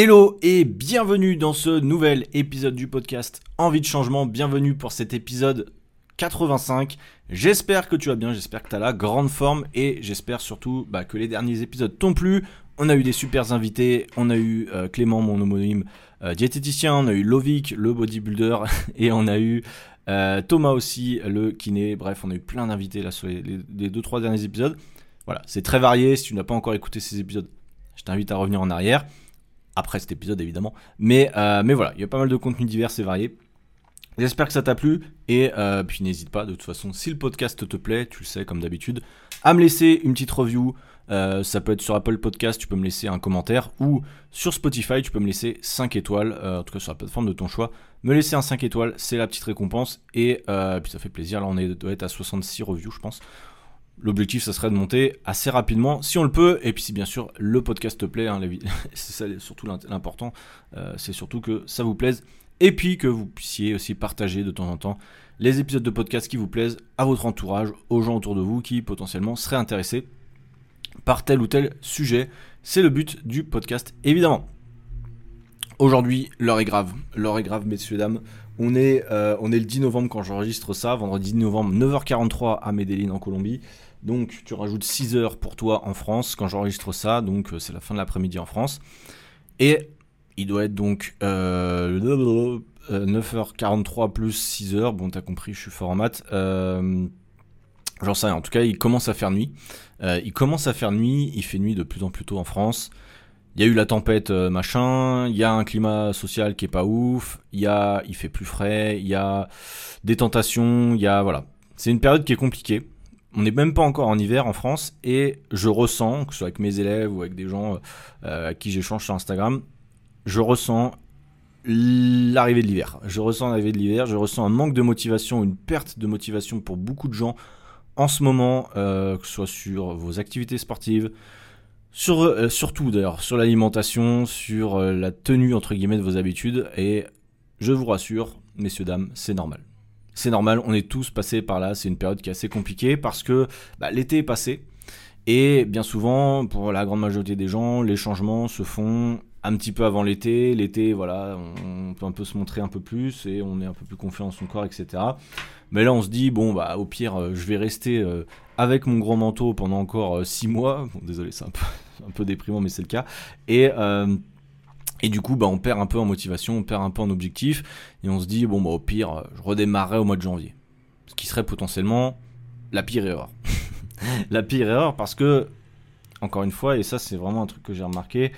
Hello et bienvenue dans ce nouvel épisode du podcast Envie de changement. Bienvenue pour cet épisode 85. J'espère que tu vas bien, j'espère que tu as la grande forme et j'espère surtout bah, que les derniers épisodes t'ont plu. On a eu des super invités, on a eu euh, Clément, mon homonyme euh, diététicien, on a eu Lovic, le bodybuilder, et on a eu euh, Thomas aussi, le kiné. Bref, on a eu plein d'invités là sur les, les, deux trois derniers épisodes. Voilà, c'est très varié. Si tu n'as pas encore écouté ces épisodes, je t'invite à revenir en arrière après cet épisode évidemment. Mais, euh, mais voilà, il y a pas mal de contenus divers et variés. J'espère que ça t'a plu et euh, puis n'hésite pas de toute façon si le podcast te plaît, tu le sais comme d'habitude, à me laisser une petite review. Euh, ça peut être sur Apple Podcast, tu peux me laisser un commentaire ou sur Spotify, tu peux me laisser 5 étoiles, en tout cas sur la plateforme de ton choix. Me laisser un 5 étoiles, c'est la petite récompense et puis ça fait plaisir. Là, on est, doit être à 66 reviews, je pense. L'objectif, ça serait de monter assez rapidement, si on le peut, et puis si bien sûr le podcast te plaît, hein, c'est surtout l'important, euh, c'est surtout que ça vous plaise, et puis que vous puissiez aussi partager de temps en temps les épisodes de podcast qui vous plaisent à votre entourage, aux gens autour de vous qui potentiellement seraient intéressés par tel ou tel sujet. C'est le but du podcast, évidemment. Aujourd'hui, l'heure est grave. L'heure est grave, messieurs, dames. On est, euh, on est le 10 novembre quand j'enregistre ça, vendredi 10 novembre, 9h43 à Medellin en Colombie. Donc tu rajoutes 6 heures pour toi en France quand j'enregistre ça, donc euh, c'est la fin de l'après-midi en France. Et il doit être donc 9h43 euh, plus 6 heures. Bon, t'as compris, je suis fort en maths. J'en sais rien. En tout cas, il commence à faire nuit. il commence à faire nuit. Il fait nuit de plus en plus tôt en France. Il y a eu la tempête machin. Il y a un climat social qui est pas ouf. Il y a, il fait plus frais. Il y a des tentations. Il y a voilà. C'est une période qui est compliquée on n'est même pas encore en hiver en France et je ressens, que ce soit avec mes élèves ou avec des gens euh, à qui j'échange sur Instagram, je ressens l'arrivée de l'hiver. Je ressens l'arrivée de l'hiver, je ressens un manque de motivation, une perte de motivation pour beaucoup de gens en ce moment, euh, que ce soit sur vos activités sportives, sur, euh, surtout d'ailleurs sur l'alimentation, sur la tenue entre guillemets de vos habitudes et je vous rassure, messieurs, dames, c'est normal c'est normal, on est tous passés par là, c'est une période qui est assez compliquée parce que bah, l'été est passé et bien souvent, pour la grande majorité des gens, les changements se font un petit peu avant l'été. L'été, voilà, on peut un peu se montrer un peu plus et on est un peu plus confiant en son corps, etc. Mais là, on se dit, bon, bah, au pire, euh, je vais rester euh, avec mon grand manteau pendant encore 6 euh, mois. Bon, désolé, c'est un peu, un peu déprimant, mais c'est le cas. Et et du coup, bah, on perd un peu en motivation, on perd un peu en objectif, et on se dit, bon, bah, au pire, je redémarrerai au mois de janvier. Ce qui serait potentiellement la pire erreur. la pire erreur parce que, encore une fois, et ça c'est vraiment un truc que j'ai remarqué,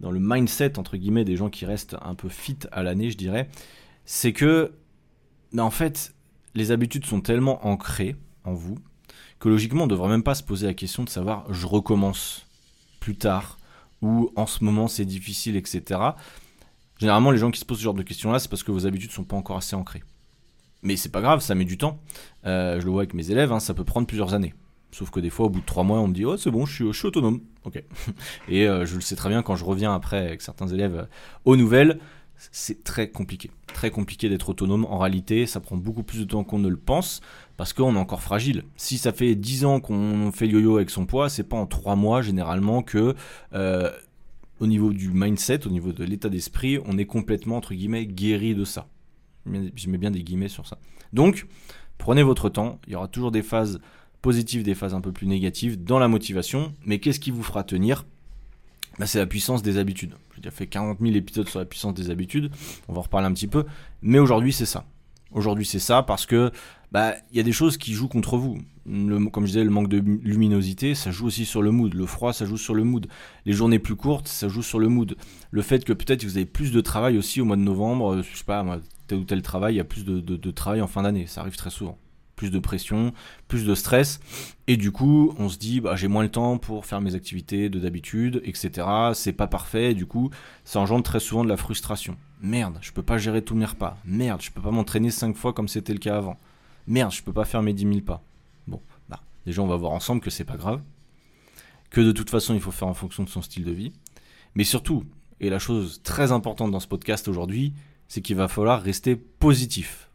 dans le mindset, entre guillemets, des gens qui restent un peu fit à l'année, je dirais, c'est que, bah, en fait, les habitudes sont tellement ancrées en vous, que logiquement, on ne devrait même pas se poser la question de savoir, je recommence plus tard, ou en ce moment c'est difficile, etc. Généralement, les gens qui se posent ce genre de questions-là, c'est parce que vos habitudes sont pas encore assez ancrées. Mais c'est pas grave, ça met du temps. Euh, je le vois avec mes élèves, hein, ça peut prendre plusieurs années. Sauf que des fois, au bout de trois mois, on me dit Oh, c'est bon, je suis, autonome. Ok. Et euh, je le sais très bien quand je reviens après avec certains élèves euh, aux nouvelles, c'est très compliqué. Très compliqué d'être autonome. En réalité, ça prend beaucoup plus de temps qu'on ne le pense parce qu'on est encore fragile. Si ça fait 10 ans qu'on fait yo-yo avec son poids, c'est pas en 3 mois généralement que euh, au niveau du mindset, au niveau de l'état d'esprit, on est complètement entre guillemets guéri de ça. Je mets bien des guillemets sur ça. Donc, prenez votre temps. Il y aura toujours des phases positives, des phases un peu plus négatives dans la motivation. Mais qu'est-ce qui vous fera tenir? Bah, c'est la puissance des habitudes. J'ai déjà fait 40 000 épisodes sur la puissance des habitudes, on va en reparler un petit peu, mais aujourd'hui c'est ça. Aujourd'hui c'est ça parce que bah il y a des choses qui jouent contre vous. comme je disais, le manque de luminosité, ça joue aussi sur le mood. Le froid, ça joue sur le mood. Les journées plus courtes, ça joue sur le mood. Le fait que peut-être vous avez plus de travail aussi au mois de novembre, euh, je sais pas, tel ou tel travail, il y a plus de travail en fin d'année. Ça arrive très souvent plus de pression, plus de stress. Et du coup, on se dit, bah, j'ai moins le temps pour faire mes activités de d'habitude, etc. C'est pas parfait. du coup, ça engendre très souvent de la frustration. Merde, je peux pas gérer tous mes repas. Merde, je peux pas m'entraîner 5 fois comme c'était le cas avant. Merde, je peux pas faire mes 10 000 pas. Bon, bah, déjà, on va voir ensemble que c'est pas grave. Que de toute façon, il faut faire en fonction de son style de vie. Mais surtout, et la chose très importante dans ce podcast aujourd'hui, c'est qu'il va falloir rester positif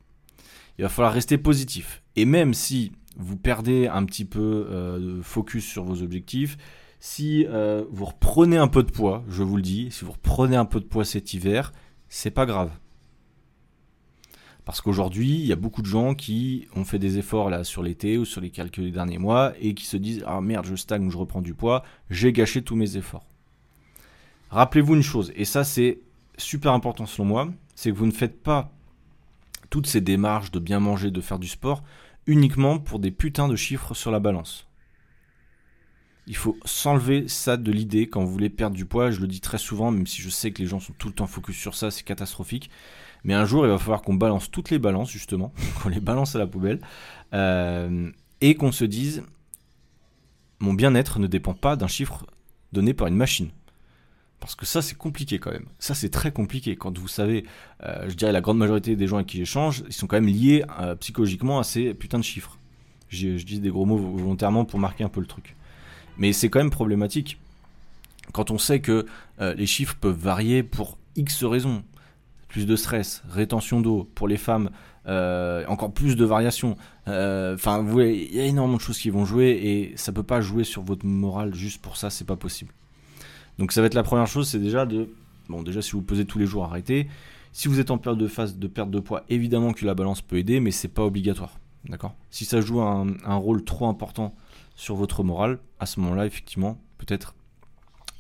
il va falloir rester positif. Et même si vous perdez un petit peu euh, de focus sur vos objectifs, Si euh, vous reprenez un peu de poids, je vous le dis, si vous reprenez un peu de poids cet hiver, c'est pas grave. Parce qu'aujourd'hui, il y a beaucoup de gens qui ont fait des efforts sur l'été ou sur les quelques derniers mois et qui se disent ah merde, je stagne, je reprends du poids, j'ai gâché tous mes efforts. Rappelez-vous une chose, et ça c'est super important selon moi, c'est que vous ne faites pas toutes ces démarches de bien manger, de faire du sport uniquement pour des putains de chiffres sur la balance. Il faut s'enlever ça de l'idée quand vous voulez perdre du poids. Je le dis très souvent, même si je sais que les gens sont tout le temps focus sur ça, c'est catastrophique. Mais un jour, il va falloir qu'on balance toutes les balances, justement, qu'on les balance à la poubelle, euh, et qu'on se dise, mon bien-être ne dépend pas d'un chiffre donné par une machine. Parce que ça, c'est compliqué quand même. Ça, c'est très compliqué. Quand vous savez, euh, je dirais la grande majorité des gens avec qui j'échange, ils sont quand même liés euh, psychologiquement à ces putains de chiffres. Je, je dis des gros mots volontairement pour marquer un peu le truc. Mais c'est quand même problématique. Quand on sait que les chiffres peuvent varier pour X raisons, plus de stress, rétention d'eau pour les femmes, euh, encore plus de variations. Euh, enfin, vous voyez, il y a énormément de choses qui vont jouer et ça peut pas jouer sur votre morale juste pour ça, c'est pas possible. Donc ça va être la première chose, c'est déjà de, bon déjà si vous pesez tous les jours, arrêtez. Si vous êtes en période de phase de perte de poids, évidemment que la balance peut aider, mais c'est pas obligatoire, d'accord? Si ça joue un, un rôle trop important sur votre morale, à ce moment-là, effectivement, peut-être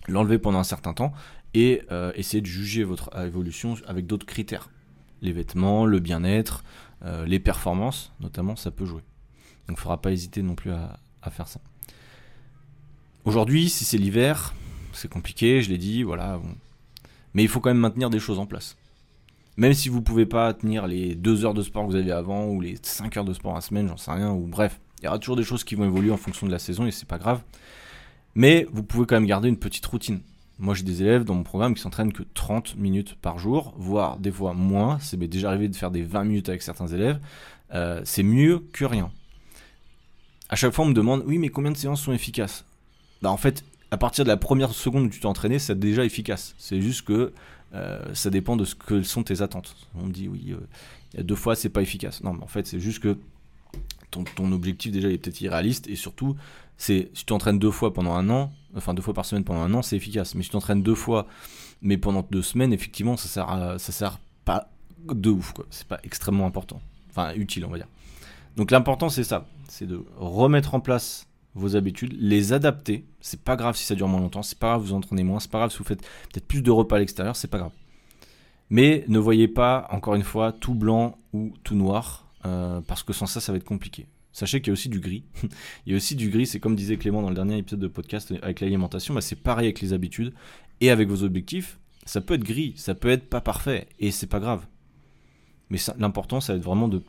l'enlever pendant un certain temps et euh, essayer de juger votre évolution avec d'autres critères. Les vêtements, le bien-être, euh, les performances, notamment, ça peut jouer. Donc il ne faudra pas hésiter non plus à, faire ça. Aujourd'hui, si c'est l'hiver, c'est compliqué, je l'ai dit, voilà. Mais il faut quand même maintenir des choses en place. Même si vous ne pouvez pas tenir les 2 heures de sport que vous aviez avant, ou les 5 heures de sport à semaine, j'en sais rien, ou bref, il y aura toujours des choses qui vont évoluer en fonction de la saison et c'est pas grave. Mais vous pouvez quand même garder une petite routine. Moi, j'ai des élèves dans mon programme qui s'entraînent que 30 minutes par jour, voire des fois moins. C'est déjà arrivé de faire des 20 minutes avec certains élèves. Euh, c'est mieux que rien. À chaque fois, on me demande oui, mais combien de séances sont efficaces? Bah, en fait, à partir de la première seconde où tu t'es entraîné, c'est déjà efficace. C'est juste que euh, ça dépend de ce que sont tes attentes. On me dit oui, euh, deux fois, c'est pas efficace. Non, mais en fait, c'est juste que ton, ton objectif déjà est peut-être irréaliste et surtout, c'est si tu t'entraînes deux fois pendant un an, enfin deux fois par semaine pendant un an, c'est efficace. Mais si tu t'entraînes deux fois, mais pendant deux semaines, effectivement, ça sert, ça sert pas de ouf, quoi. C'est pas extrêmement important, enfin utile, on va dire. Donc l'important c'est ça, c'est de remettre en place vos habitudes, les adapter. C'est pas grave si ça dure moins longtemps, c'est pas grave vous entraînez moins, c'est pas grave si vous faites peut-être plus de repas à l'extérieur, c'est pas grave. Mais ne voyez pas, encore une fois, tout blanc ou tout noir, euh, parce que sans ça, ça va être compliqué. Sachez qu'il y a aussi du gris. il y a aussi du gris, c'est comme disait Clément dans le dernier épisode de podcast avec l'alimentation, bah c'est pareil avec les habitudes et avec vos objectifs. Ça peut être gris, ça peut être pas parfait et c'est pas grave. Mais l'important, ça va être vraiment de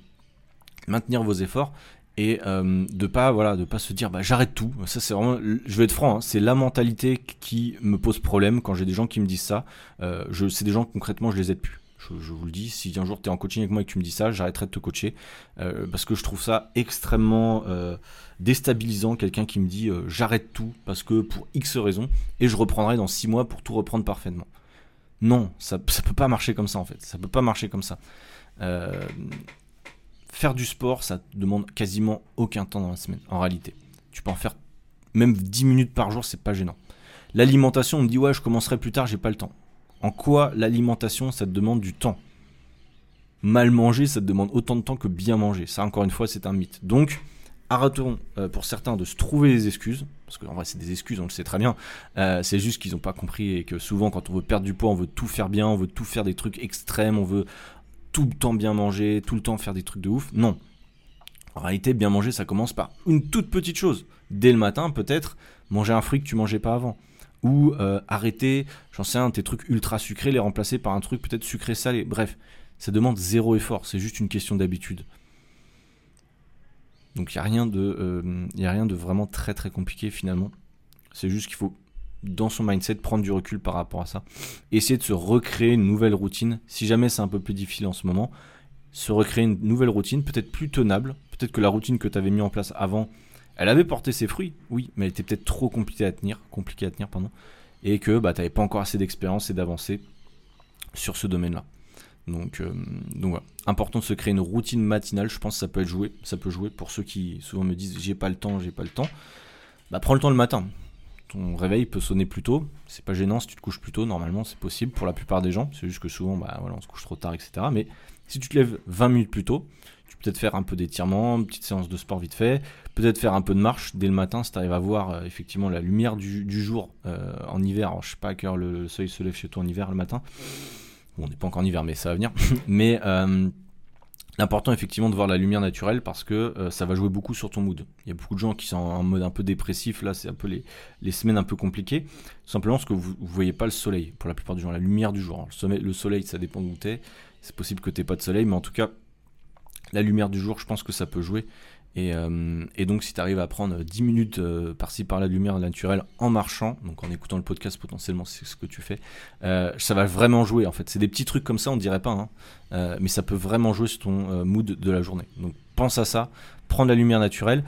maintenir vos efforts et euh, de pas pas se dire bah j'arrête tout ça c'est vraiment je vais être franc hein, c'est la mentalité qui me pose problème quand j'ai des gens qui me disent ça euh, c'est des gens concrètement je les aide plus je, vous le dis, si un jour tu es en coaching avec moi et que tu me dis ça, j'arrêterai de te coacher. Euh, parce que je trouve ça extrêmement euh, déstabilisant, quelqu'un qui me dit euh, j'arrête tout parce que pour X raisons, et je reprendrai dans 6 mois pour tout reprendre parfaitement. Non, ça, ça peut pas marcher comme ça en fait. Ça peut pas marcher comme ça. faire du sport, ça te demande quasiment aucun temps dans la semaine, en réalité. Tu peux en faire même 10 minutes par jour, c'est pas gênant. L'alimentation, on me dit ouais, je commencerai plus tard, j'ai pas le temps. En quoi l'alimentation, ça te demande du temps? Mal manger, ça te demande autant de temps que bien manger. Ça, encore une fois, c'est un mythe. Donc, arrêtons euh, pour certains de se trouver des excuses, parce qu'en vrai c'est des excuses, on le sait très bien, euh, c'est juste qu'ils n'ont pas compris et que souvent quand on veut perdre du poids, on veut tout faire bien, on veut tout faire des trucs extrêmes, on veut tout le temps bien manger, tout le temps faire des trucs de ouf. Non. En réalité, bien manger, ça commence par une toute petite chose. Dès le matin, peut-être, manger un fruit que tu mangeais pas avant ou euh, arrêter, j'en sais un, tes trucs ultra sucrés, les remplacer par un truc peut-être sucré salé. Bref, ça demande zéro effort, c'est juste une question d'habitude. Donc il n'y a, rien de, euh, a rien de vraiment très très compliqué finalement. C'est juste qu'il faut, dans son mindset, prendre du recul par rapport à ça. Essayer de se recréer une nouvelle routine. Si jamais c'est un peu plus difficile en ce moment, se recréer une nouvelle routine, peut-être plus tenable. Peut-être que la routine que tu avais mis en place avant, elle avait porté ses fruits, oui, mais elle était peut-être trop compliquée à tenir, compliquée à tenir, pardon, et que bah, tu n'avais pas encore assez d'expérience et d'avancée sur ce domaine-là. Donc, euh, donc voilà. Important de se créer une routine matinale, je pense que ça peut être joué, ça peut jouer pour ceux qui souvent me disent j'ai pas le temps, j'ai pas le temps. Bah prends le temps le matin. ton réveil peut sonner plus tôt. C'est pas gênant si tu te couches plus tôt, normalement c'est possible pour la plupart des gens. C'est juste que souvent bah, voilà, on se couche trop tard, etc. Mais si tu te lèves 20 minutes plus tôt, tu peux peut-être faire un peu d'étirement, une petite séance de sport vite fait, peut-être faire un peu de marche dès le matin si tu arrives à voir euh, effectivement la lumière du, jour euh, en hiver. Alors, je sais pas à quelle heure le, soleil se lève chez toi en hiver le matin. Bon, on n'est pas encore en hiver, mais ça va venir. mais euh, L'important effectivement de voir la lumière naturelle parce que ça va jouer beaucoup sur ton mood. Il y a beaucoup de gens qui sont en mode un peu dépressif, là c'est un peu les, semaines un peu compliquées, simplement parce que vous ne voyez pas le soleil pour la plupart du gens, la lumière du jour. Le soleil, le soleil ça dépend où tu es, c'est possible que tu pas de soleil, mais en tout cas la lumière du jour je pense que ça peut jouer euh, et, donc, si tu arrives à prendre 10 minutes euh, par-ci par la lumière naturelle en marchant, donc en écoutant le podcast potentiellement, c'est ce que tu fais, euh, ça va vraiment jouer en fait. C'est des petits trucs comme ça, on dirait pas, hein, mais ça peut vraiment jouer sur ton mood de la journée. Donc, pense à ça, prends la lumière naturelle.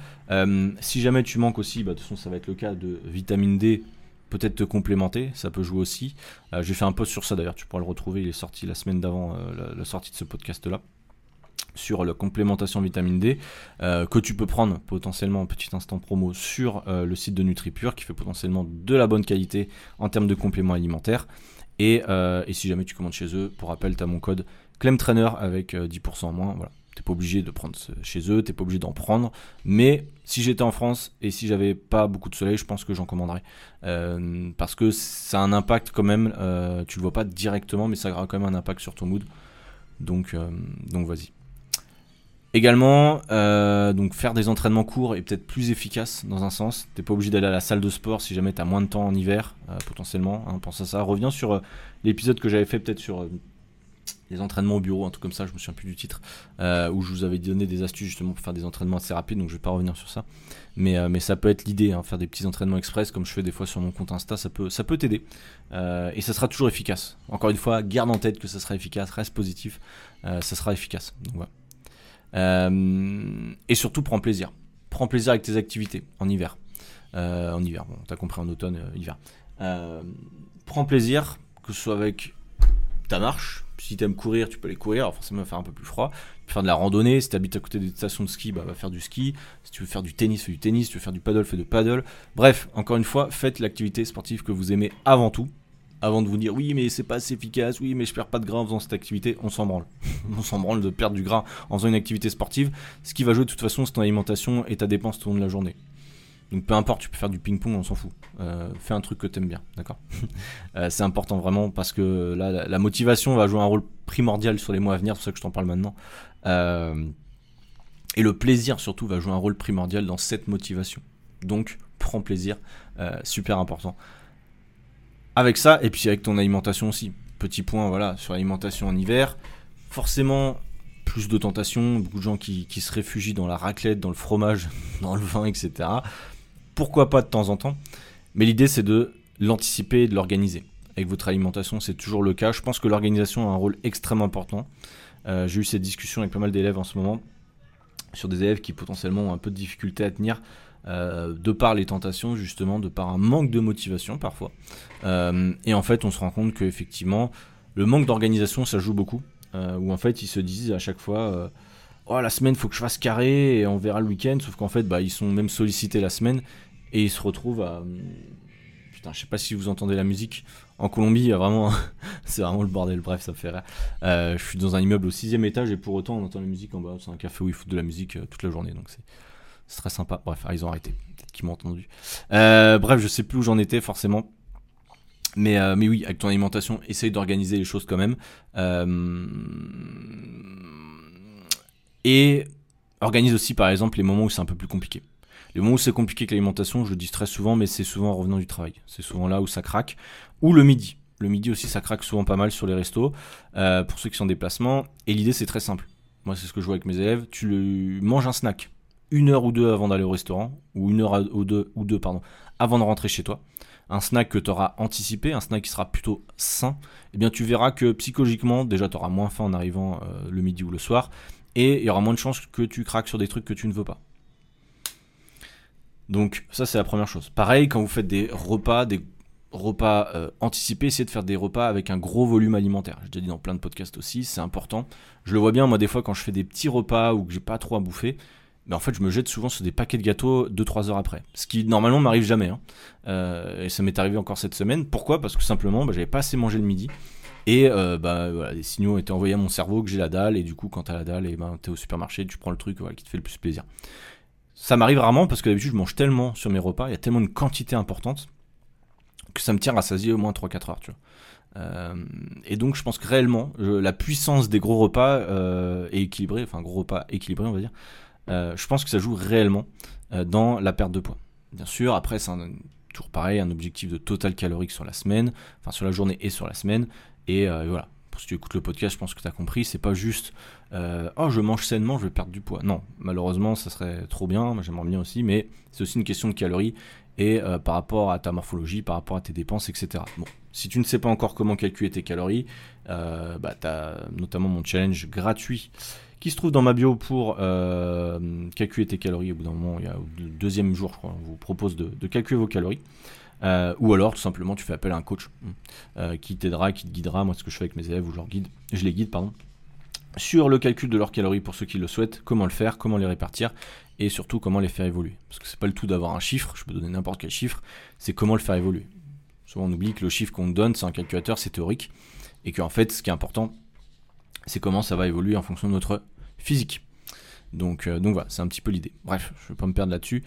si jamais tu manques aussi, bah, de toute façon, ça va être le cas de vitamine D. Peut-être te complémenter, ça peut jouer aussi. J'ai fait un post sur ça d'ailleurs, tu pourras le retrouver, il est sorti la semaine d'avant la sortie de ce podcast là sur la complémentation vitamine D euh, que tu peux prendre potentiellement en petit instant promo sur euh, le site de NutriPure qui fait potentiellement de la bonne qualité en termes de compléments alimentaires. Et, euh, et si jamais tu commandes chez eux, pour rappel, tu as mon code ClemTrainer avec 10% en moins. Voilà. T'es pas obligé de prendre chez eux, t'es pas obligé d'en prendre. Mais si j'étais en France et si j'avais pas beaucoup de soleil, je pense que j'en commanderais. parce que ça a un impact quand même, tu le vois pas directement, mais ça aura quand même un impact sur ton mood. Donc, donc vas-y. Également, euh, donc faire des entraînements courts est peut-être plus efficace dans un sens. T'es pas obligé d'aller à la salle de sport si jamais tu as moins de temps en hiver, euh, potentiellement. Hein, pense à ça. Reviens sur euh, l'épisode que j'avais fait peut-être sur les entraînements au bureau, un truc comme ça, je me souviens plus du titre, où je vous avais donné des astuces justement pour faire des entraînements assez rapides, donc je vais pas revenir sur ça. Mais, mais ça peut être l'idée, hein, faire des petits entraînements express comme je fais des fois sur mon compte Insta, ça peut, ça peut t'aider. et ça sera toujours efficace. Encore une fois, garde en tête que ça sera efficace, reste positif, ça sera efficace. Donc voilà. Euh, et surtout, prends plaisir. Prends plaisir avec tes activités en hiver. Euh, en hiver, bon, t'as compris, en automne, euh, hiver. prends plaisir, que ce soit avec ta marche. Si t'aimes courir, tu peux aller courir. Alors forcément, il va faire un peu plus froid. Tu peux faire de la randonnée. Si t'habites à côté des stations de ski, bah, va faire du ski. Si tu veux faire du tennis, fais du tennis. Si tu veux faire du paddle, fais du paddle. Bref, encore une fois, faites l'activité sportive que vous aimez avant tout avant de vous dire oui mais c'est pas assez efficace, oui mais je perds pas de gras en faisant cette activité, on s'en branle. on s'en branle de perdre du gras en faisant une activité sportive. Ce qui va jouer de toute façon c'est ton alimentation et ta dépense tout au long de la journée. Donc peu importe, tu peux faire du ping-pong, on s'en fout. Euh, fais un truc que t'aimes bien, d'accord euh, C'est important vraiment parce que là, la, motivation va jouer un rôle primordial sur les mois à venir, c'est pour ça que je t'en parle maintenant. Euh, et le plaisir surtout va jouer un rôle primordial dans cette motivation. Donc prends plaisir, super important avec ça, et puis avec ton alimentation aussi. Petit point, voilà, sur l'alimentation en hiver. Forcément, plus de tentations, beaucoup de gens qui, se réfugient dans la raclette, dans le fromage, dans le vin, etc. Pourquoi pas de temps en temps? Mais l'idée, c'est de l'anticiper et de l'organiser. Avec votre alimentation, c'est toujours le cas. Je pense que l'organisation a un rôle extrêmement important. Euh, j'ai eu cette discussion avec pas mal d'élèves en ce moment, sur des élèves qui potentiellement ont un peu de difficulté à tenir euh, de par les tentations, justement, de par un manque de motivation parfois. Euh, et en fait, on se rend compte qu'effectivement, le manque d'organisation, ça joue beaucoup. Euh, où en fait, ils se disent à chaque fois Oh, la semaine, faut que je fasse carré et on verra le week-end. Sauf qu'en fait, bah, ils sont même sollicités la semaine et ils se retrouvent à. Putain, je sais pas si vous entendez la musique. En Colombie, il y a vraiment. c'est vraiment le bordel. Bref, ça fait rire. je suis dans un immeuble au sixième étage et pour autant, on entend la musique en bas. C'est un café où ils foutent de la musique toute la journée. Donc c'est c'est très sympa. Bref, ah, ils ont arrêté. Peut-être qu'ils m'ont entendu. Euh, bref, je sais plus où j'en étais forcément. Mais, euh, mais oui, avec ton alimentation, essaye d'organiser les choses quand même. Euh, et organise aussi par exemple les moments où c'est un peu plus compliqué. Les moments où c'est compliqué que l'alimentation, je le dis très souvent, mais c'est souvent en revenant du travail. C'est souvent là où ça craque. Ou le midi. Le midi aussi, ça craque souvent pas mal sur les restos. pour ceux qui sont en déplacement. Et l'idée, c'est très simple. Moi, c'est ce que je vois avec mes élèves. Tu le... manges un snack une heure ou deux avant d'aller au restaurant, ou une heure ou deux, pardon, avant de rentrer chez toi, un snack que tu auras anticipé, un snack qui sera plutôt sain, eh bien tu verras que psychologiquement, déjà tu moins faim en arrivant euh, le midi ou le soir, et il y aura moins de chances que tu craques sur des trucs que tu ne veux pas. Donc ça c'est la première chose. Pareil, quand vous faites des repas, des repas euh, anticipés, essayez de faire des repas avec un gros volume alimentaire. J'ai déjà dit dans plein de podcasts aussi, c'est important. Je le vois bien moi des fois quand je fais des petits repas ou que j'ai pas trop à bouffer, mais en fait, je me jette souvent sur des paquets de gâteaux 2-3 heures après. Ce qui normalement m'arrive jamais. Hein. Euh, et ça m'est arrivé encore cette semaine. Pourquoi? Parce que simplement, bah, j'avais pas assez mangé le midi. Et euh, bah, voilà, des signaux ont été envoyés à mon cerveau que j'ai la dalle. Et du coup, quand t'as la dalle, eh ben, t'es au supermarché, tu prends le truc qui te fait le plus plaisir. Ça m'arrive rarement parce que d'habitude, je mange tellement sur mes repas, il y a tellement une quantité importante que ça me tient s'asier au moins 3-4 heures. Tu vois. Euh, et donc je pense que réellement la puissance des gros repas euh, est équilibrée, enfin gros repas équilibrés on va dire, je pense que ça joue réellement euh, dans la perte de poids. Bien sûr, après, c'est toujours pareil, un objectif de total calorique sur la semaine, enfin sur la journée et sur la semaine. Et, euh, voilà, pour si tu écoutes le podcast, je pense que tu as compris, c'est pas juste oh je mange sainement, je vais perdre du poids. Non, malheureusement, ça serait trop bien, j'aimerais bien aussi, mais c'est aussi une question de calories et par rapport à ta morphologie, par rapport à tes dépenses, etc. Bon, si tu ne sais pas encore comment calculer tes calories, bah, tu as notamment mon challenge gratuit qui se trouve dans ma bio pour euh, calculer tes calories. Au bout d'un moment, il y a le deuxième jour, je crois, on vous propose de, calculer vos calories. Euh, ou alors, tout simplement, tu fais appel à un coach euh, qui t'aidera, qui te guidera. Moi, ce que je fais avec mes élèves, ou je, je les guide, pardon, sur le calcul de leurs calories pour ceux qui le souhaitent, comment le faire, comment les répartir, et surtout comment les faire évoluer. Parce que c'est pas le tout d'avoir un chiffre, je peux donner n'importe quel chiffre, c'est comment le faire évoluer. Souvent, on oublie que le chiffre qu'on donne, c'est un calculateur, c'est théorique, et qu'en fait, ce qui est important, c'est comment ça va évoluer en fonction de notre physique. Donc, euh, donc voilà, c'est un petit peu l'idée. Bref, je ne vais pas me perdre là-dessus.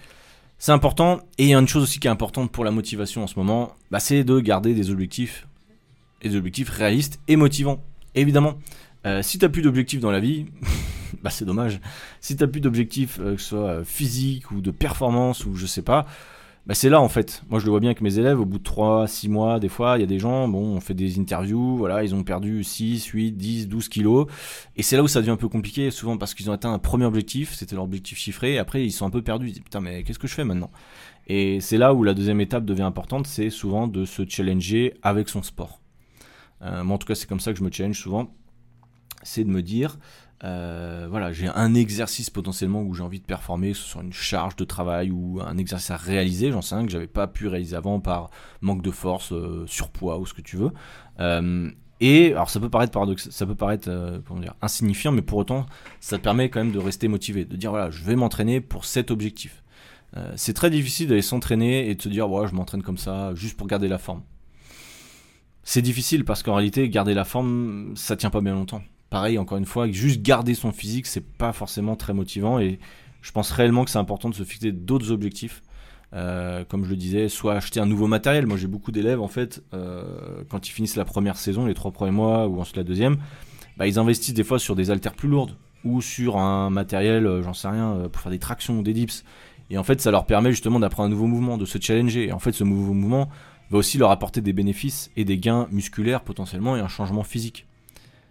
C'est important, et il y a une chose aussi qui est importante pour la motivation en ce moment, bah, c'est de garder des objectifs, des objectifs réalistes et motivants. évidemment, euh, si tu n'as plus d'objectifs dans la vie, bah c'est dommage. Si tu n'as plus d'objectifs, euh, que ce soit physique ou de performance ou je sais pas, bah, c'est là en fait. Moi je le vois bien avec mes élèves, au bout de 3, 6 mois, des fois, il y a des gens, bon, on fait des interviews, voilà, ils ont perdu 6, 8, 10, 12 kilos. Et c'est là où ça devient un peu compliqué, souvent parce qu'ils ont atteint un premier objectif, c'était leur objectif chiffré, et après ils sont un peu perdus, ils disent putain mais qu'est-ce que je fais maintenant? Et c'est là où la deuxième étape devient importante, c'est souvent de se challenger avec son sport. Euh, moi en tout cas c'est comme ça que je me challenge souvent, c'est de me dire, euh, voilà, j'ai un exercice potentiellement où j'ai envie de performer, que ce soit une charge de travail ou un exercice à réaliser, j'en sais un que j'avais pas pu réaliser avant par manque de force, euh, surpoids ou ce que tu veux. Euh, et alors ça peut paraître ça peut paraître insignifiant, mais pour autant ça te permet quand même de rester motivé, de dire voilà, je vais m'entraîner pour cet objectif. c'est très difficile d'aller s'entraîner et de se dire voilà, je m'entraîne comme ça juste pour garder la forme. C'est difficile parce qu'en réalité garder la forme ça tient pas bien longtemps pareil, encore une fois, juste garder son physique, c'est pas forcément très motivant. Et je pense réellement que c'est important de se fixer d'autres objectifs. Euh, comme je le disais, soit acheter un nouveau matériel. Moi, j'ai beaucoup d'élèves, en fait, euh, quand ils finissent la première saison, les trois premiers mois, ou ensuite la deuxième, bah, ils investissent des fois sur des haltères plus lourdes, ou sur un matériel, euh, j'en sais rien, pour faire des tractions des dips. Et en fait, ça leur permet justement d'apprendre un nouveau mouvement, de se challenger. Et en fait, ce nouveau mouvement va aussi leur apporter des bénéfices et des gains musculaires potentiellement et un changement physique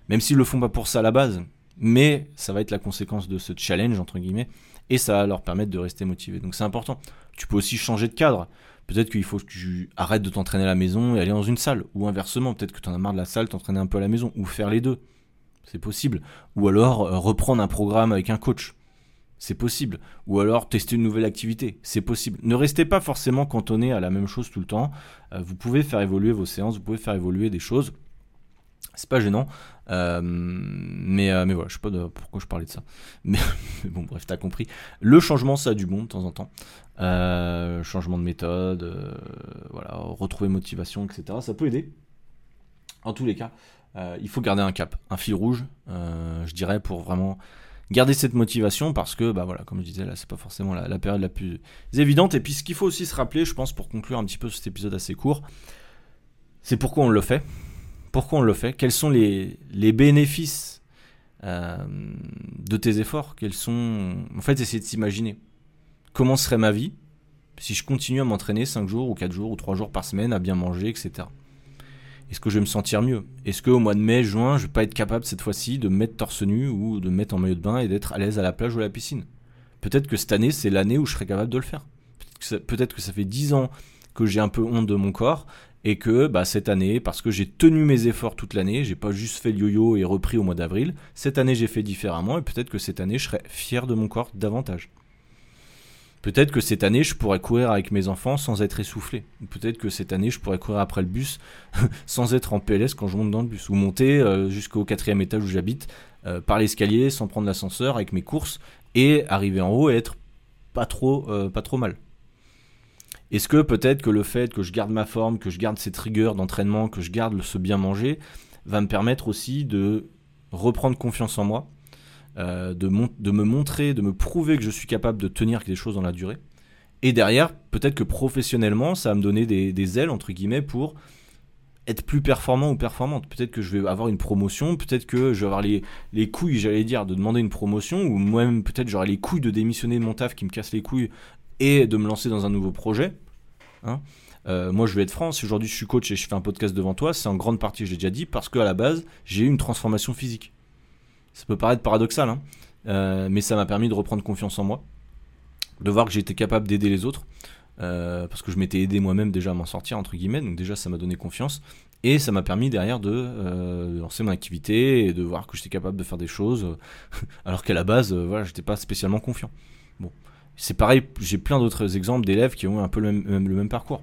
même s'ils le font pas pour ça à la base, mais ça va être la conséquence de ce challenge entre guillemets et ça va leur permettre de rester motivés. Donc c'est important. Tu peux aussi changer de cadre. Peut-être qu'il faut que tu arrêtes de t'entraîner à la maison et aller dans une salle. Ou inversement, peut-être que tu en as marre de la salle, t'entraîner un peu à la maison. Ou faire les deux. C'est possible. Ou alors euh, reprendre un programme avec un coach. C'est possible. Ou alors tester une nouvelle activité. C'est possible. Ne restez pas forcément cantonné à la même chose tout le temps. Euh, vous pouvez faire évoluer vos séances, vous pouvez faire évoluer des choses c'est pas gênant. Euh, mais, euh, mais voilà, je sais pas pourquoi je parlais de ça. Mais, bon, bref, t'as compris. Le changement, ça a du bon de temps en temps. Euh, changement de méthode, voilà, retrouver motivation, etc. Ça peut aider. En tous les cas, il faut garder un cap, un fil rouge, je dirais, pour vraiment garder cette motivation parce que, bah voilà, comme je disais, là, c'est pas forcément la, période la plus évidente. Et puis, ce qu'il faut aussi se rappeler, je pense, pour conclure un petit peu cet épisode assez court, c'est pourquoi on le fait. Pourquoi on le fait Quels sont les, bénéfices euh, de tes efforts Quels sont... En fait, essayer de s'imaginer. Comment serait ma vie si je continue à m'entraîner 5 jours ou 4 jours ou 3 jours par semaine, à bien manger, etc. Est-ce que je vais me sentir mieux? Est-ce qu'au mois de mai, juin, je vais pas être capable cette fois-ci de me mettre torse nu ou de me mettre en maillot de bain et d'être à l'aise à la plage ou à la piscine? Peut-être que cette année, c'est l'année où je serai capable de le faire. Peut-être que, ça fait 10 ans que j'ai un peu honte de mon corps et que bah, cette année, parce que j'ai tenu mes efforts toute l'année, j'ai pas juste fait le yo-yo et repris au mois d'avril, cette année j'ai fait différemment et peut-être que cette année je serai fier de mon corps davantage. Peut-être que cette année, je pourrais courir avec mes enfants sans être essoufflé. Peut-être que cette année, je pourrais courir après le bus sans être en PLS quand je monte dans le bus. Ou monter euh, jusqu'au quatrième étage où j'habite euh, par l'escalier sans prendre l'ascenseur avec mes courses et arriver en haut et être pas trop, euh, pas trop mal. Est-ce que peut-être que le fait que je garde ma forme, que je garde cette rigueur d'entraînement, que je garde ce bien manger, va me permettre aussi de reprendre confiance en moi, euh, de, me montrer, de me prouver que je suis capable de tenir des choses dans la durée. Et derrière, peut-être que professionnellement, ça va me donner des, ailes, entre guillemets, pour être plus performant ou performante. Peut-être que je vais avoir une promotion, peut-être que je vais avoir les, les couilles, j'allais dire, de demander une promotion, ou même peut-être j'aurai les couilles de démissionner de mon taf qui me casse les couilles et de me lancer dans un nouveau projet. Hein. Euh, moi, je vais être franc, si aujourd'hui je suis coach et je fais un podcast devant toi, c'est en grande partie, je l'ai déjà dit, parce qu'à la base, j'ai eu une transformation physique. Ça peut paraître paradoxal, hein, euh, mais ça m'a permis de reprendre confiance en moi, de voir que j'étais capable d'aider les autres, euh, parce que je m'étais aidé moi-même déjà à m'en sortir, entre guillemets, donc déjà ça m'a donné confiance, et ça m'a permis derrière de, lancer mon activité et de voir que j'étais capable de faire des choses, alors qu'à la base, voilà, j'étais pas spécialement confiant. Bon, c'est pareil, j'ai plein d'autres exemples d'élèves qui ont un peu le même, parcours.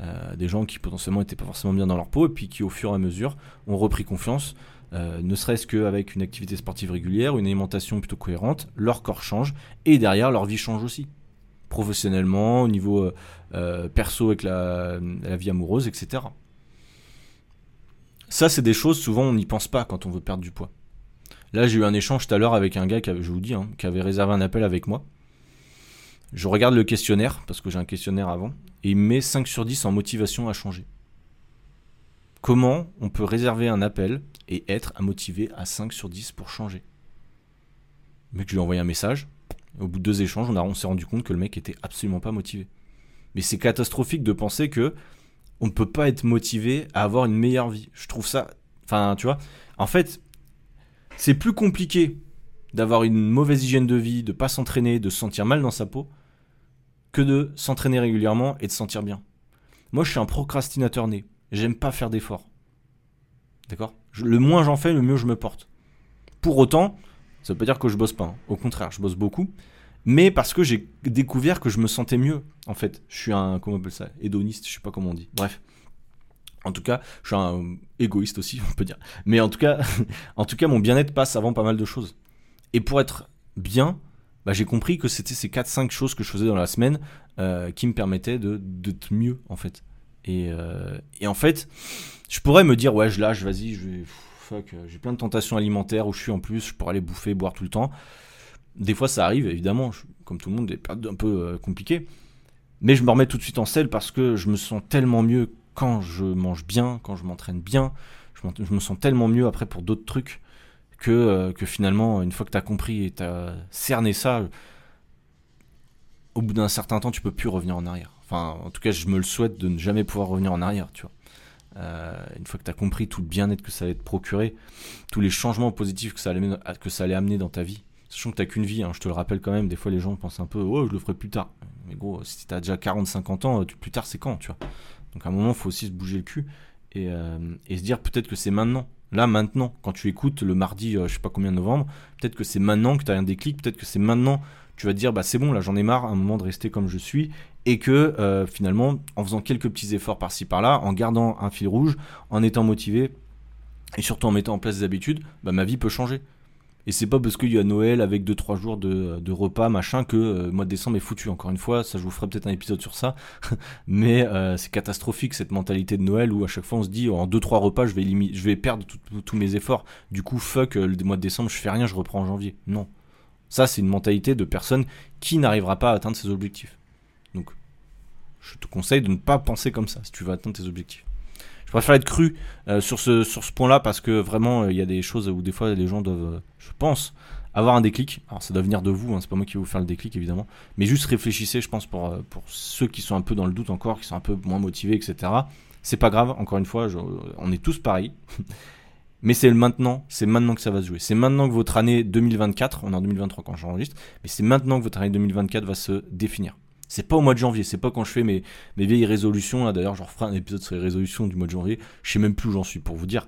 Euh, des gens qui potentiellement n'étaient pas forcément bien dans leur peau et puis qui au fur et à mesure ont repris confiance, euh, ne serait-ce qu'avec une activité sportive régulière, une alimentation plutôt cohérente, leur corps change et derrière leur vie change aussi. Professionnellement, au niveau euh, perso avec la, vie amoureuse, etc. Ça, c'est des choses, souvent, on n'y pense pas quand on veut perdre du poids. Là, j'ai eu un échange tout à l'heure avec un gars, qui je vous dis, hein, qui avait réservé un appel avec moi. Je regarde le questionnaire, parce que j'ai un questionnaire avant, et il met 5 sur 10 en motivation à changer. Comment on peut réserver un appel et être à motiver à 5 sur 10 pour changer? Le mec, je lui ai envoyé un message. Au bout de deux échanges, on, on s'est rendu compte que le mec était absolument pas motivé. Mais c'est catastrophique de penser que on ne peut pas être motivé à avoir une meilleure vie. Je trouve ça. Enfin, tu vois. En fait, c'est plus compliqué d'avoir une mauvaise hygiène de vie, de pas s'entraîner, de se sentir mal dans sa peau, que de s'entraîner régulièrement et de se sentir bien. Moi, je suis un procrastinateur né. J'aime pas faire d'efforts. D'accord? Le moins j'en fais, le mieux je me porte. Pour autant, ça veut pas dire que je bosse pas. Hein. Au contraire, je bosse beaucoup. Mais parce que j'ai découvert que je me sentais mieux, en fait. Je suis un, comment on appelle ça? Hédoniste, je sais pas comment on dit. Bref. En tout cas, je suis un égoïste aussi, on peut dire. Mais en tout cas, en tout cas mon bien-être passe avant pas mal de choses. Et pour être bien, bah, j'ai compris que c'était ces 4-5 choses que je faisais dans la semaine euh, qui me permettaient d'être mieux en fait. Et, euh, et, en fait, je pourrais me dire ouais je lâche, vas-y, euh, j'ai plein de tentations alimentaires où je suis en plus, je pourrais aller bouffer, boire tout le temps. Des fois ça arrive évidemment, comme tout le monde, des périodes un peu compliquées. Mais je me remets tout de suite en selle parce que je me sens tellement mieux quand je mange bien, quand je m'entraîne bien. Je, me sens tellement mieux après pour d'autres trucs que, euh, que finalement, une fois que tu as compris et tu as cerné ça, au bout d'un certain temps, tu peux plus revenir en arrière. Enfin, en tout cas, je me le souhaite de ne jamais pouvoir revenir en arrière, tu vois. Euh, une fois que tu as compris tout le bien-être que ça allait te procurer, tous les changements positifs que ça allait, que ça allait amener dans ta vie, sachant que tu qu'une vie, hein, je te le rappelle quand même, des fois les gens pensent un peu, oh, je le ferai plus tard. Mais gros, si tu as déjà 40-50 ans, plus tard c'est quand, tu vois. Donc à un moment, il faut aussi se bouger le cul et, euh, et se dire peut-être que c'est maintenant. Là, maintenant, quand tu écoutes le mardi, euh, je sais pas combien de novembre, peut-être que c'est maintenant que tu as un déclic, peut-être que c'est maintenant tu vas te dire, bah c'est bon, là j'en ai marre un moment de rester comme je suis, et que euh, finalement, en faisant quelques petits efforts par-ci par-là, en gardant un fil rouge, en étant motivé, et surtout en mettant en place des habitudes, bah, ma vie peut changer. Et c'est pas parce qu'il y a Noël avec 2-3 jours de, repas, machin, que euh, mois de décembre est foutu. Encore une fois, ça je vous ferai peut-être un épisode sur ça. Mais euh, c'est catastrophique cette mentalité de Noël où à chaque fois on se dit en 2-3 repas je vais, je vais perdre tous mes efforts. Du coup, fuck, euh, le mois de décembre je fais rien, je reprends en janvier. Non. Ça c'est une mentalité de personne qui n'arrivera pas à atteindre ses objectifs. Donc, je te conseille de ne pas penser comme ça si tu veux atteindre tes objectifs je préfère être cru euh, sur ce, sur ce point-là parce que vraiment, euh, il y a des choses où des fois les gens doivent, euh, je pense, avoir un déclic. Alors ça doit venir de vous, hein, c'est pas moi qui vais vous faire le déclic évidemment, mais juste réfléchissez, je pense, pour, pour ceux qui sont un peu dans le doute encore, qui sont un peu moins motivés, etc. C'est pas grave, encore une fois, on est tous pareils. Mais c'est maintenant, c'est maintenant que ça va se jouer. C'est maintenant que votre année 2024, on est en 2023 quand j'enregistre, mais c'est maintenant que votre année 2024 va se définir. C'est pas au mois de janvier, c'est pas quand je fais mes, mes vieilles résolutions. Là, d'ailleurs, je referai un épisode sur les résolutions du mois de janvier. Je sais même plus où j'en suis pour vous dire.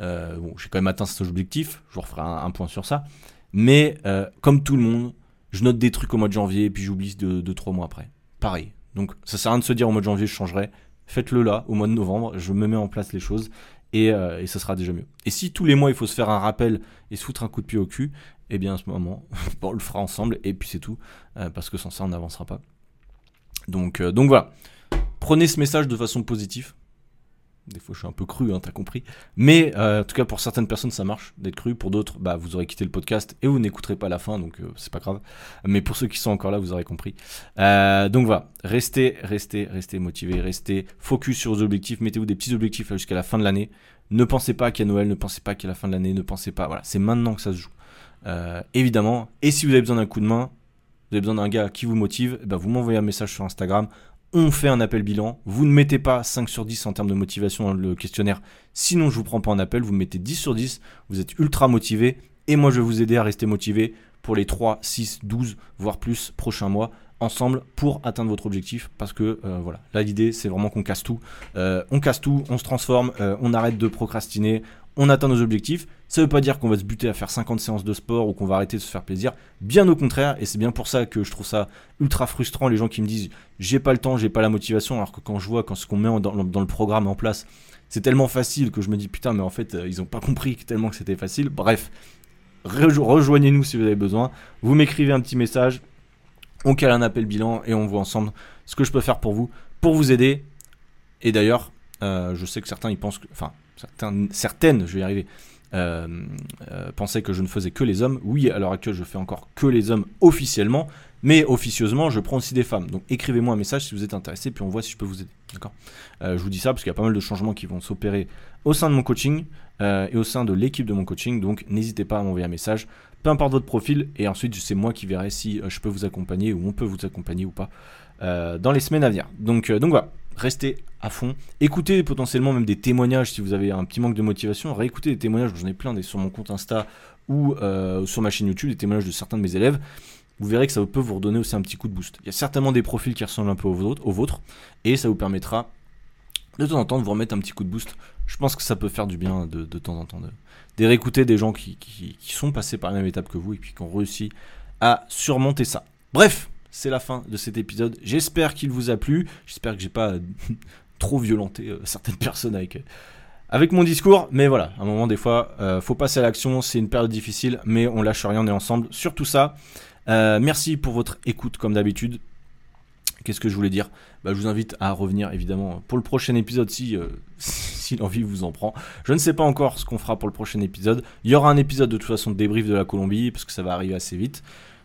Euh, bon, j'ai quand même atteint cet objectif. Je referai un, point sur ça. Mais euh, comme tout le monde, je note des trucs au mois de janvier, et puis j'oublie de 2-3 mois après. Pareil. Donc ça sert à rien de se dire au mois de janvier je changerai. Faites-le là, au mois de novembre, je me mets en place les choses et, euh, et, ça sera déjà mieux. Et si tous les mois il faut se faire un rappel et se foutre un coup de pied au cul, eh bien à ce moment, on le fera ensemble et puis c'est tout, parce que sans ça on n'avancera pas. Donc, euh, donc voilà, prenez ce message de façon positive, des fois, je suis un peu cru, hein, t'as compris. Mais euh, en tout cas, pour certaines personnes, ça marche d'être cru. Pour d'autres, bah, vous aurez quitté le podcast et vous n'écouterez pas la fin, donc euh, c'est pas grave. Mais pour ceux qui sont encore là, vous aurez compris. Donc voilà, restez, restez, restez motivés, restez focus sur vos objectifs. Mettez-vous des petits objectifs jusqu'à la fin de l'année. Ne pensez pas qu'il y a Noël, ne pensez pas qu'il y a la fin de l'année, ne pensez pas. Voilà, c'est maintenant que ça se joue. évidemment. Et si vous avez besoin d'un coup de main, vous avez besoin d'un gars qui vous motive, eh ben vous m'envoyez un message sur Instagram. On fait un appel bilan. Vous ne mettez pas 5 sur 10 en termes de motivation dans le questionnaire, sinon je vous prends pas en appel. Vous mettez 10 sur 10, vous êtes ultra motivé, et moi je vais vous aider à rester motivé pour les 3, 6, 12, voire plus prochains mois ensemble pour atteindre votre objectif. Parce que euh, voilà. Là l'idée c'est vraiment qu'on casse tout. Euh, on casse tout on se transforme euh, on arrête de procrastiner on atteint nos objectifs. Ça veut pas dire qu'on va se buter à faire 50 séances de sport ou qu'on va arrêter de se faire plaisir. Bien au contraire, et c'est bien pour ça que je trouve ça ultra frustrant les gens qui me disent j'ai pas le temps, j'ai pas la motivation, alors que quand je vois quand ce qu'on met dans, le programme en place, c'est tellement facile que je me dis putain mais en fait euh, ils ont pas compris tellement que c'était facile. Bref, rejoignez-nous si vous avez besoin. Vous m'écrivez un petit message, on cale un appel bilan et on voit ensemble ce que je peux faire pour vous, pour vous aider. Et d'ailleurs, euh, je sais que certains ils pensent que, enfin certaines, je vais y arriver, euh, euh, pensaient que je ne faisais que les hommes. Oui, à l'heure actuelle, je fais encore que les hommes officiellement, mais officieusement, je prends aussi des femmes. Donc écrivez-moi un message si vous êtes intéressé, puis on voit si je peux vous aider. D'accord? Euh, Je vous dis ça parce qu'il y a pas mal de changements qui vont s'opérer au sein de mon coaching et au sein de l'équipe de mon coaching. Donc n'hésitez pas à m'envoyer un message, peu importe votre profil, et ensuite c'est moi qui verrai si je peux vous accompagner ou on peut vous accompagner ou pas dans les semaines à venir. Donc, donc voilà restez à fond. Écoutez potentiellement même des témoignages si vous avez un petit manque de motivation. Réécoutez des témoignages, j'en ai plein sur mon compte Insta ou euh, sur ma chaîne YouTube, des témoignages de certains de mes élèves. Vous verrez que ça peut vous redonner aussi un petit coup de boost. Il y a certainement des profils qui ressemblent un peu aux vôtres, et ça vous permettra de temps en temps de vous remettre un petit coup de boost. Je pense que ça peut faire du bien de, temps en temps de, réécouter des gens qui, qui sont passés par la même étape que vous et qui ont réussi à surmonter ça. Bref, c'est la fin de cet épisode. J'espère qu'il vous a plu. J'espère que j'ai pas trop violenté euh, certaines personnes avec, euh, avec mon discours. Mais voilà, à un moment, des fois, euh, faut passer à l'action. C'est une période difficile, mais on lâche rien, on est ensemble sur tout ça. merci pour votre écoute, comme d'habitude. Qu'est-ce que je voulais dire? Bah, Je vous invite à revenir évidemment pour le prochain épisode si, si l'envie vous en prend. Je ne sais pas encore ce qu'on fera pour le prochain épisode. Il y aura un épisode de toute façon de débrief de la Colombie parce que ça va arriver assez vite.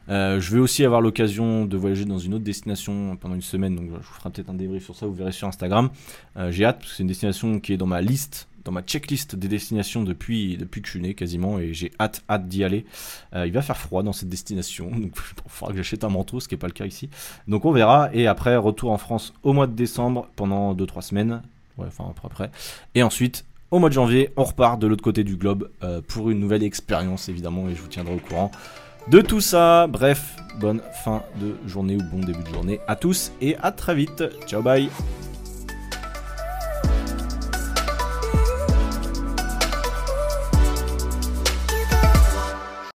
Euh, je vais aussi avoir l'occasion de voyager dans une autre destination pendant une semaine, donc je vous ferai peut-être un débrief sur ça, vous verrez sur Instagram. Euh, j'ai hâte, parce que c'est une destination qui est dans ma liste, dans ma checklist des destinations depuis, depuis que je suis né quasiment, et j'ai hâte, hâte d'y aller. Euh, il va faire froid dans cette destination, donc il faudra que j'achète un manteau, ce qui n'est pas le cas ici. Donc on verra, et après, retour en France au mois de décembre pendant 2-3 semaines, ouais, enfin après, après. Et ensuite, au mois de janvier, on repart de l'autre côté du globe pour une nouvelle expérience évidemment, et je vous tiendrai au courant de tout ça. Bref, bonne fin de journée ou bon début de journée à tous et à très vite. Ciao bye